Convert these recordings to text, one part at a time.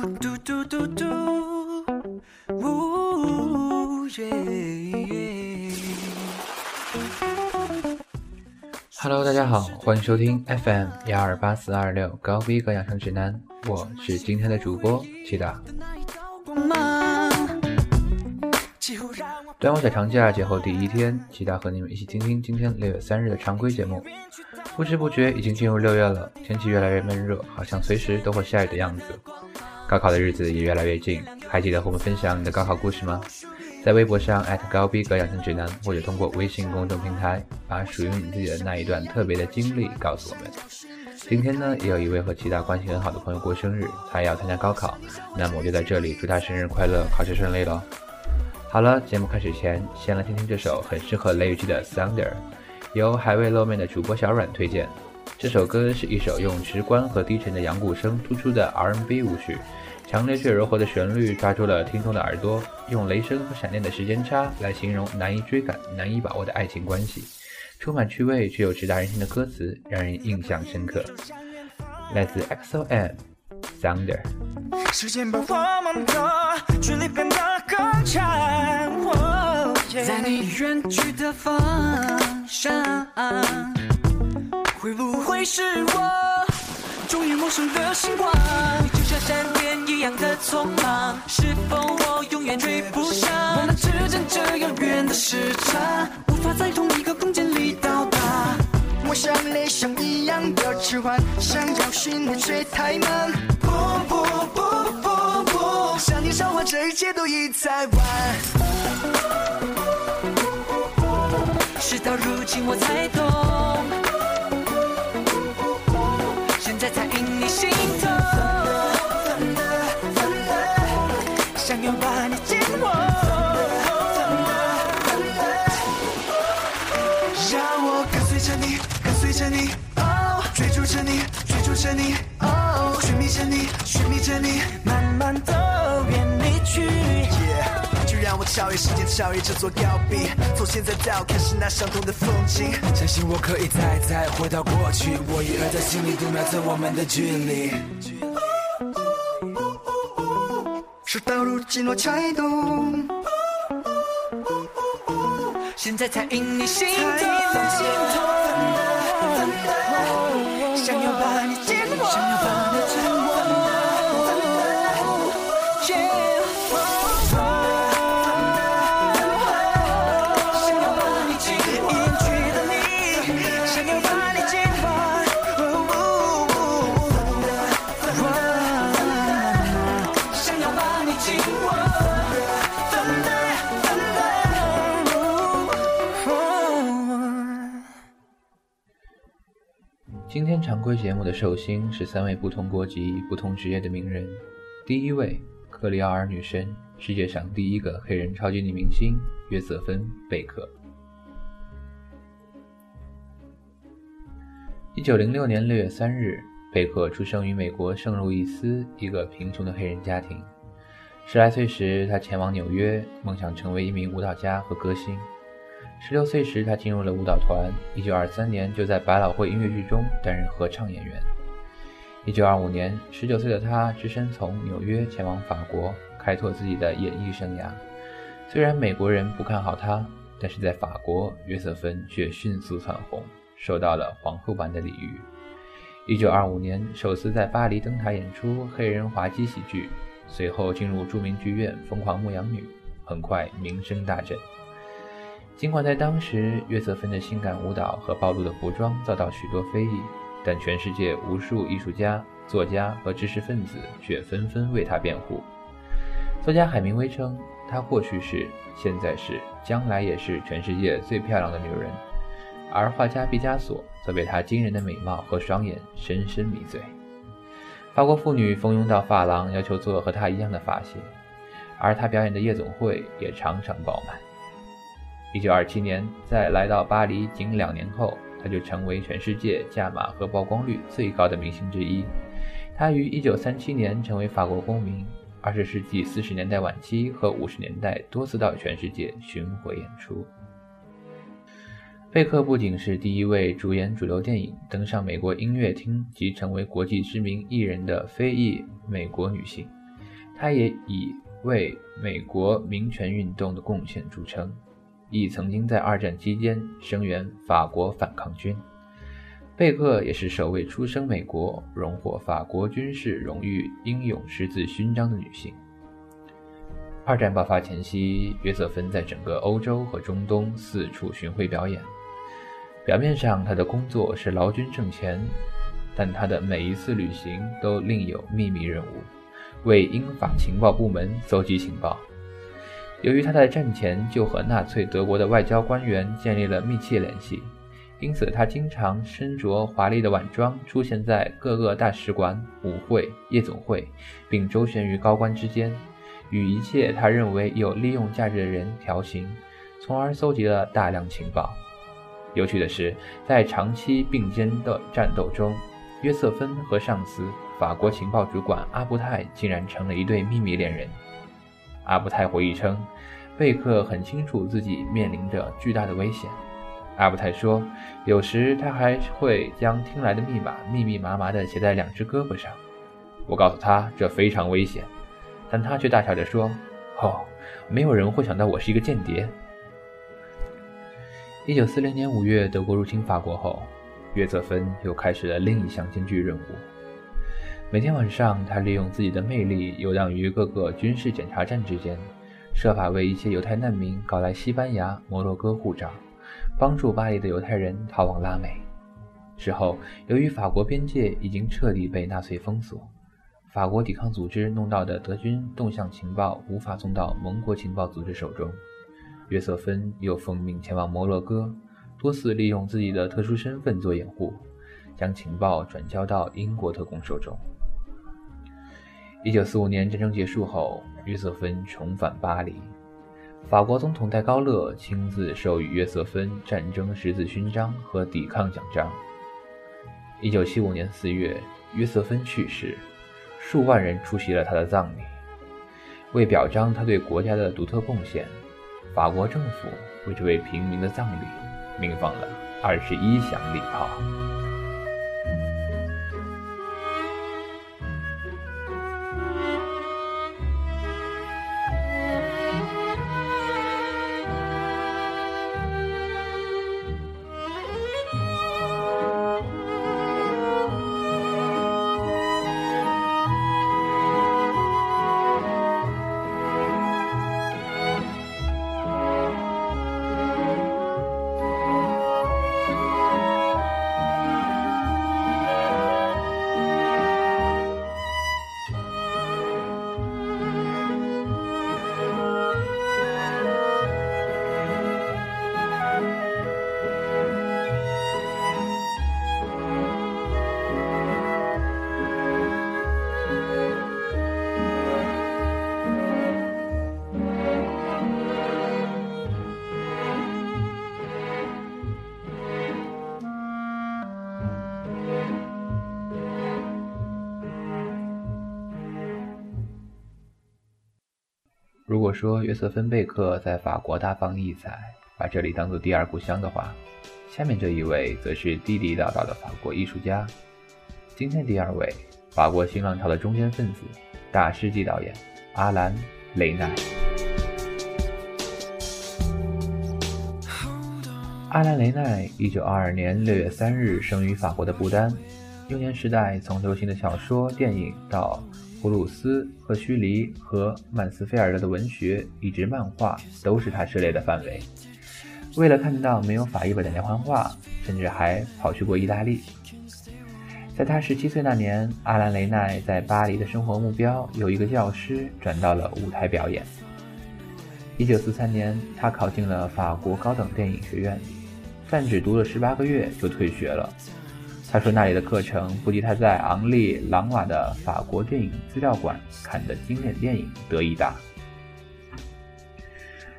嘟嘟嘟嘟，呜耶耶。Hello，大家好，欢迎收听 FM 幺二八四二六高逼格养生指南，我是今天的主播齐达。端午小长假节后第一天，齐达和你们一起听听今天六月三日的常规节目。不知不觉已经进入六月了，天气越来越闷热，好像随时都会下雨的样子。高考的日子也越来越近，还记得和我们分享你的高考故事吗？在微博上高逼格养生指南，或者通过微信公众平台，把属于你自己的那一段特别的经历告诉我们。今天呢，也有一位和其他关系很好的朋友过生日，他也要参加高考，那么我就在这里祝他生日快乐，考试顺利喽。好了，节目开始前，先来听听这首很适合雷雨季的《Thunder》，由还未露面的主播小阮推荐。这首歌是一首用直观和低沉的阳鼓声突出的 R&B 舞曲，强烈却柔和的旋律抓住了听众的耳朵，用雷声和闪电的时间差来形容难以追赶、难以把握的爱情关系，充满趣味却又直达人心的歌词让人印象深刻。来自 XOM Thunder。时间把我们的距离变得更长，在你远去的方向，会不会是我终于陌生的星光？你就像闪电一样的匆忙，是否我永远追不上？我们之间这遥远的时差，无法在同一个空间里到达。我像雷声一样的迟缓，想要寻你却太慢。不不不不不，向你召唤，这一切都已太晚。事到如今我才懂，心痛。想要把你紧握，让我跟随着你，跟随着你，哦，追逐着你，追逐着你，哦，寻觅着你，寻觅着你，超越时间，超越这座高壁，从现在到看是那相同的风景。相信我可以再再回到过去，我一而在心里度秒测我们的距离。事到如今我才懂，现在才因你心痛。规节目的寿星是三位不同国籍、不同职业的名人。第一位，克里奥尔女神，世界上第一个黑人超级女明星约瑟芬·贝克。一九零六年六月三日，贝克出生于美国圣路易斯一个贫穷的黑人家庭。十来岁时，他前往纽约，梦想成为一名舞蹈家和歌星。十六岁时，他进入了舞蹈团。一九二三年，就在百老汇音乐剧中担任合唱演员。一九二五年，十九岁的他只身从纽约前往法国，开拓自己的演艺生涯。虽然美国人不看好他，但是在法国，约瑟芬却迅速蹿红，受到了皇后般的礼遇。一九二五年，首次在巴黎登台演出黑人滑稽喜剧，随后进入著名剧院《疯狂牧羊女》，很快名声大振。尽管在当时，约瑟芬的性感舞蹈和暴露的服装遭到许多非议，但全世界无数艺术家、作家和知识分子却纷纷为她辩护。作家海明威称，她过去是、现在是、将来也是全世界最漂亮的女人，而画家毕加索则被她惊人的美貌和双眼深深迷醉。法国妇女蜂拥到发廊，要求做和她一样的发型，而她表演的夜总会也常常爆满。一九二七年，在来到巴黎仅两年后，他就成为全世界价码和曝光率最高的明星之一。他于一九三七年成为法国公民，二十世纪四十年代晚期和五十年代多次到全世界巡回演出。贝克不仅是第一位主演主流电影、登上美国音乐厅及成为国际知名艺人的非裔美国女性，她也以为美国民权运动的贡献著称，亦曾经在二战期间声援法国反抗军。贝克也是首位出生美国、荣获法国军事荣誉英勇十字勋章的女性。二战爆发前夕，约瑟芬在整个欧洲和中东四处巡回表演。表面上，她的工作是劳军挣钱，但她的每一次旅行都另有秘密任务，为英法情报部门搜集情报。由于他在战前就和纳粹德国的外交官员建立了密切联系。因此，他经常身着华丽的晚装出现在各个大使馆、舞会、夜总会，并周旋于高官之间，与一切他认为有利用价值的人调情，从而搜集了大量情报。有趣的是，在长期并肩的战斗中，约瑟芬和上司法国情报主管阿布泰竟然成了一对秘密恋人。阿布泰回忆称，贝克很清楚自己面临着巨大的危险。阿布泰说：“有时他还会将听来的密码密密麻麻地写在两只胳膊上。我告诉他这非常危险，但他却大笑着说：‘哦，没有人会想到我是一个间谍。’”一九四零年五月，德国入侵法国后，约瑟芬又开始了另一项艰巨任务。每天晚上，他利用自己的魅力游荡于各个军事检查站之间，设法为一些犹太难民搞来西班牙、摩洛哥护照。帮助巴黎的犹太人逃往拉美。之后，由于法国边界已经彻底被纳粹封锁，法国抵抗组织弄到的德军动向情报无法送到盟国情报组织手中。约瑟芬又奉命前往摩洛哥，多次利用自己的特殊身份做掩护，将情报转交到英国特工手中。一九四五年战争结束后，约瑟芬重返巴黎。法国总统戴高乐亲自授予约瑟芬战争十字勋章和抵抗奖章。一九七五年四月，约瑟芬去世，数万人出席了他的葬礼。为表彰他对国家的独特贡献，法国政府为这位平民的葬礼鸣放了二十一响礼炮。果说约瑟芬·贝克在法国大放异彩，把这里当做第二故乡的话，下面这一位则是地地道道的法国艺术家。今天第二位，法国新浪潮的中坚分子、大师级导演阿兰·雷奈。阿兰·雷奈，一九二二年六月三日生于法国的不丹，幼年时代从流行的小说、电影到。普鲁斯和胥黎和曼斯菲尔德的文学，以及漫画，都是他涉猎的范围。为了看到没有法译本的连环画，甚至还跑去过意大利。在他十七岁那年，阿兰·雷奈在巴黎的生活目标由一个教师转到了舞台表演。一九四三年，他考进了法国高等电影学院，但只读了十八个月就退学了。他说：“那里的课程不及他在昂利·朗瓦的法国电影资料馆看的经典电影得意大。”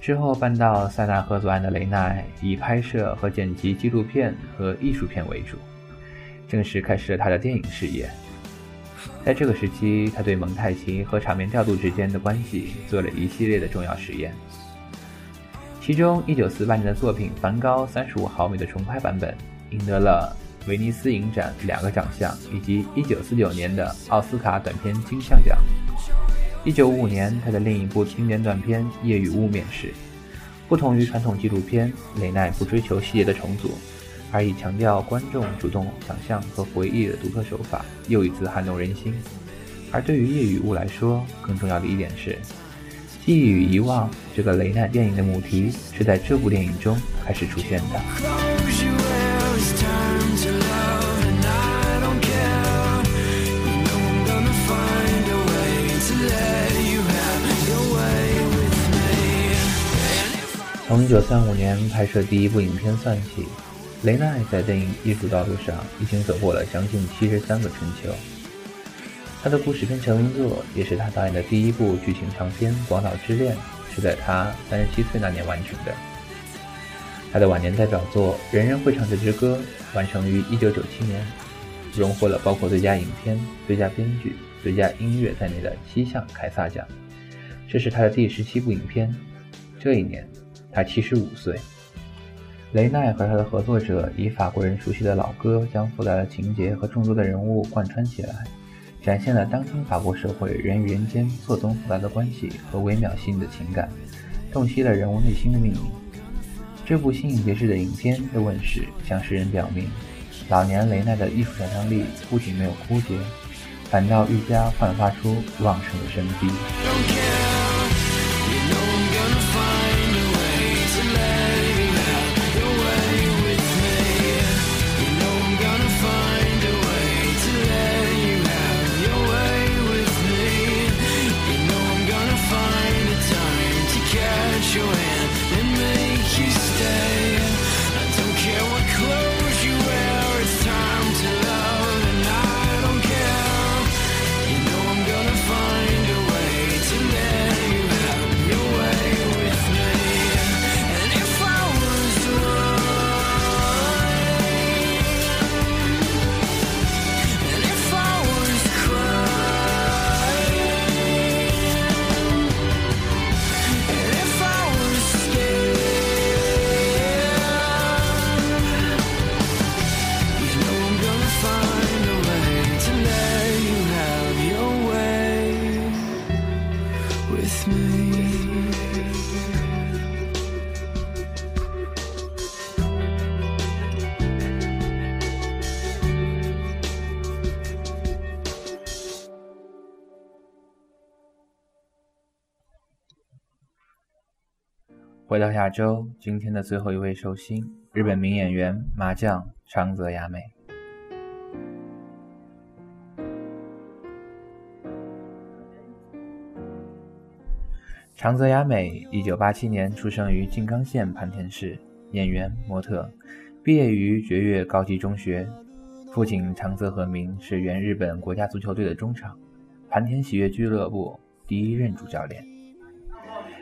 之后搬到塞纳河左岸的雷奈，以拍摄和剪辑纪录片和艺术片为主，正式开始了他的电影事业。在这个时期，他对蒙太奇和场面调度之间的关系做了一系列的重要实验，其中1948年的作品《梵高35毫米的重拍版本》赢得了。威尼斯影展两个奖项，以及1949年的奥斯卡短片金像奖。一九五五年，他的另一部经典短片《夜与雾》面世。不同于传统纪录片，雷奈不追求细节的重组，而以强调观众主动想象和回忆的独特手法，又一次撼动人心。而对于《夜与雾》来说，更重要的一点是，记忆与遗忘这个雷奈电影的母题是在这部电影中开始出现的。从1935年拍摄第一部影片算起，雷奈在电影艺术道路上已经走过了将近73个春秋。他的故事片成名作，也是他导演的第一部剧情长片《广岛之恋》，是在他37岁那年完成的。他的晚年代表作《人人会唱这支歌》完成于1997年，荣获了包括最佳影片、最佳编剧、最佳音乐在内的七项凯撒奖。这是他的第十七部影片。这一年。他七十五岁，雷奈和他的合作者以法国人熟悉的老歌，将复杂的情节和众多的人物贯穿起来，展现了当今法国社会人与人间错综复杂的关系和微妙细腻的情感，洞悉了人物内心的秘密。这部新颖别致的影片的问世，向世人表明，老年雷奈的艺术想象力不仅没有枯竭，反倒愈加焕发出旺盛的生机。回到亚洲，今天的最后一位寿星，日本名演员麻将长泽雅美。长泽雅美，一九八七年出生于静冈县磐田市，演员、模特，毕业于绝越高级中学。父亲长泽和明是原日本国家足球队的中场，磐田喜悦俱乐部第一任主教练。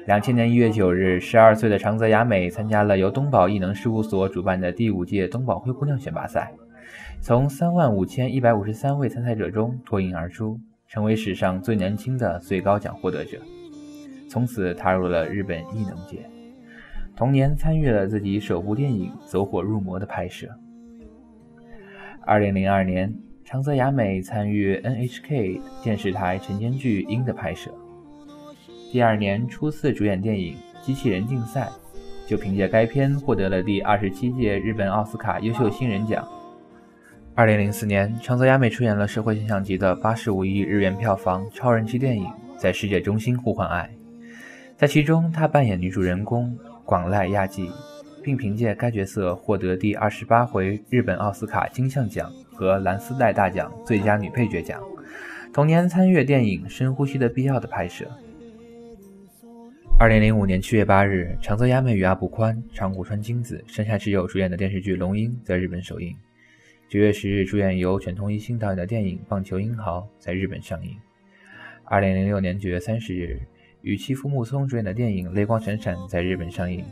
两千年一月九日，十二岁的长泽雅美参加了由东宝艺能事务所主办的第五届东宝灰姑娘选拔赛，从三万五千一百五十三位参赛者中脱颖而出，成为史上最年轻的最高奖获得者。从此踏入了日本艺能界。同年参与了自己首部电影《走火入魔》的拍摄。二零零二年，长泽雅美参与 NHK 电视台晨间剧《鹰》的拍摄。第二年初次主演电影《机器人竞赛》，就凭借该片获得了第二十七届日本奥斯卡优秀新人奖。二零零四年，长泽雅美出演了社会现象级的八十五亿日元票房超人气电影《在世界中心呼唤爱》，在其中她扮演女主人公广濑亚纪，并凭借该角色获得第二十八回日本奥斯卡金像奖和蓝丝带大奖最佳女配角奖。同年参与电影《深呼吸的必要》的拍摄。二零零五年七月八日，长泽雅美与阿部宽、长谷川京子、山下智久主演的电视剧《龙樱》在日本首映。九月十日，主演由犬童一心导演的电影《棒球英豪》在日本上映。二零零六年九月三十日，与妻夫木聪主演的电影《泪光闪闪》在日本上映。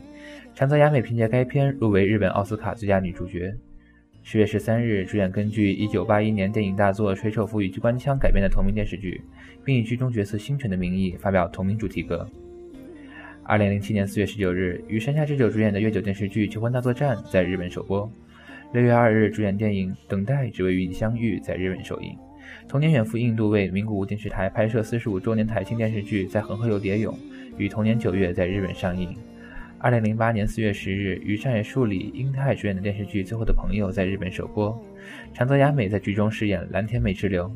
长泽雅美凭借该片入围日本奥斯卡最佳女主角。十月十三日，主演根据一九八一年电影大作《水手服与机关枪》改编的同名电视剧，并以剧中角色星辰的名义发表同名主题歌。二零零七年四月十九日，与山下智久主演的月九电视剧《求婚大作战》在日本首播。六月二日，主演电影《等待只为与你相遇》在日本首映。同年远赴印度为名古屋电视台拍摄四十五周年台庆电视剧《在恒河游蝶泳》，于同年九月在日本上映。二零零八年四月十日，于上野树里、英泰主演的电视剧《最后的朋友》在日本首播，长泽雅美在剧中饰演蓝田美智流。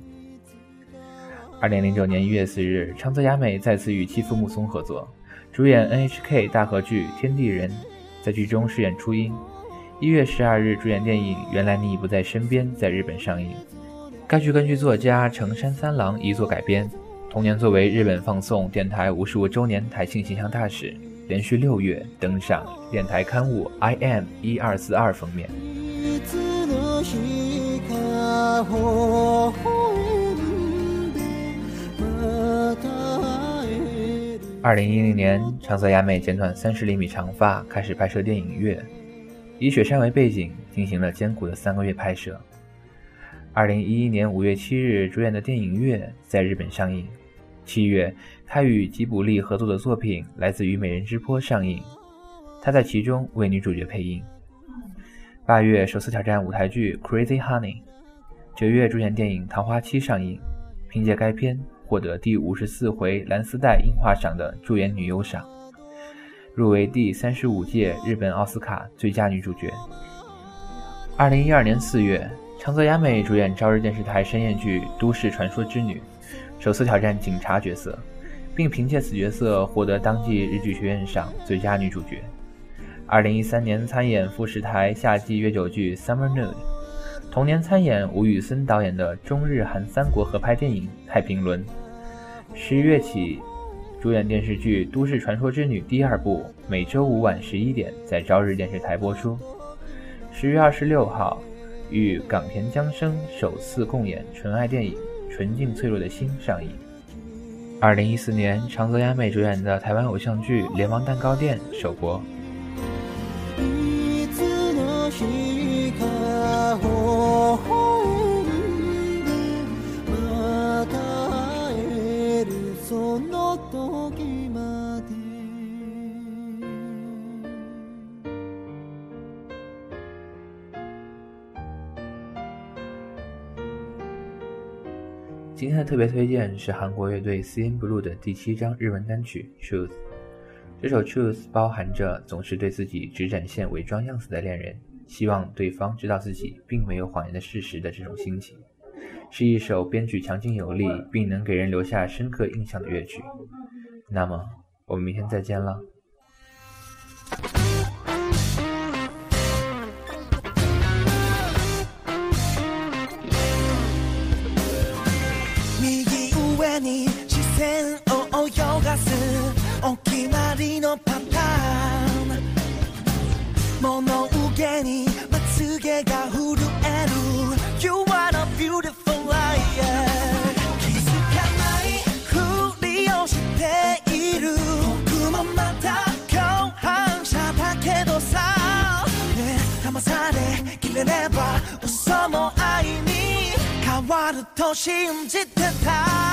二零零九年一月四日，长泽雅美再次与妻夫木松合作，主演 NHK 大和剧《天地人》，在剧中饰演初音。一月十二日，主演电影《原来你已不在身边》在日本上映。该剧根据作家成山三郎遗作改编。同年，作为日本放送电台五十五周年台庆形象大使，连续六月登上电台刊物《I M 一二四二》封面。二零一零年，长泽雅美剪短三十厘米长发，开始拍摄电影《月》。以雪山为背景，进行了艰苦的三个月拍摄。二零一一年五月七日，主演的电影《月》在日本上映。七月，他与吉卜力合作的作品《来自于美人之坡》上映，他在其中为女主角配音。八月，首次挑战舞台剧《Crazy Honey》。九月，主演电影《桃花期》上映，凭借该片获得第五十四回蓝丝带樱花赏的助演女优赏。入围第三十五届日本奥斯卡最佳女主角。二零一二年四月，长泽雅美主演朝日电视台深夜剧《都市传说之女》，首次挑战警察角色，并凭借此角色获得当季日剧学院赏最佳女主角。二零一三年参演富士台夏季约酒剧《Summer Nude》，同年参演吴宇森导演的中日韩三国合拍电影《太平轮》。十一月起。主演电视剧《都市传说之女》第二部，每周五晚十一点在朝日电视台播出。十月二十六号，与冈田将生首次共演纯爱电影《纯净脆弱的心》上映。二零一四年，长泽雅美主演的台湾偶像剧《联盟蛋糕店》首播。今天的特别推荐是韩国乐队 CNBLUE 的第七张日文单曲《Truth》。这首《Truth》包含着总是对自己只展现伪装样子的恋人，希望对方知道自己并没有谎言的事实的这种心情，是一首编曲强劲有力，并能给人留下深刻印象的乐曲。那么，我们明天再见了。に視線を泳がすお決まりのパターン。物憂げにまつげが震える。You are a beautiful liar 気づかないふりをしている。僕もまた共犯者だけどさ。ね騙されきれれば嘘も愛に変わると信じてた。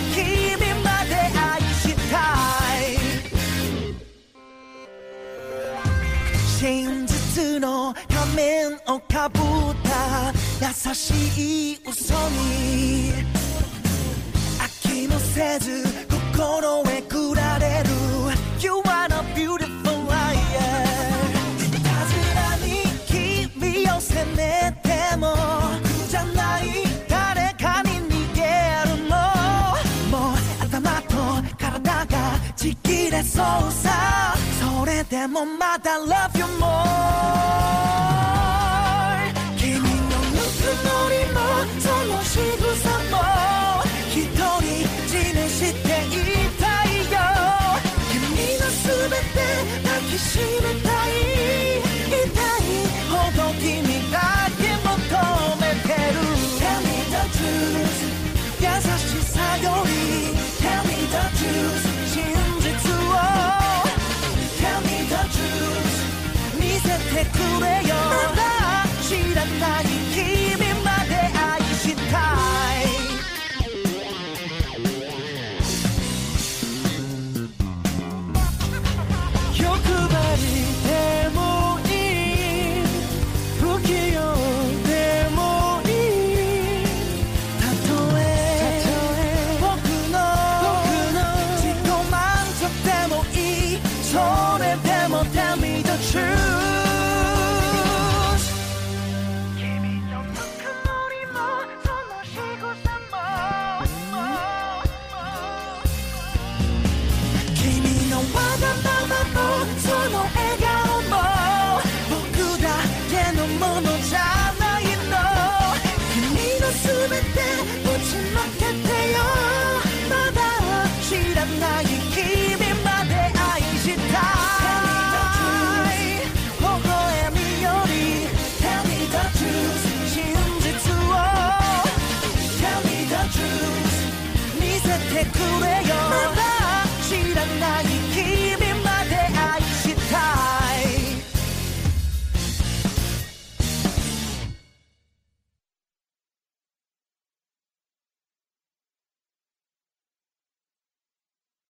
をかぶった優しい嘘に飽きもせず心へくられる。You are a beautiful liar いたずらに君を責めても僕じゃない誰かに逃げるの。もう頭と体がちぎれそうさ。それでもまだ Love you more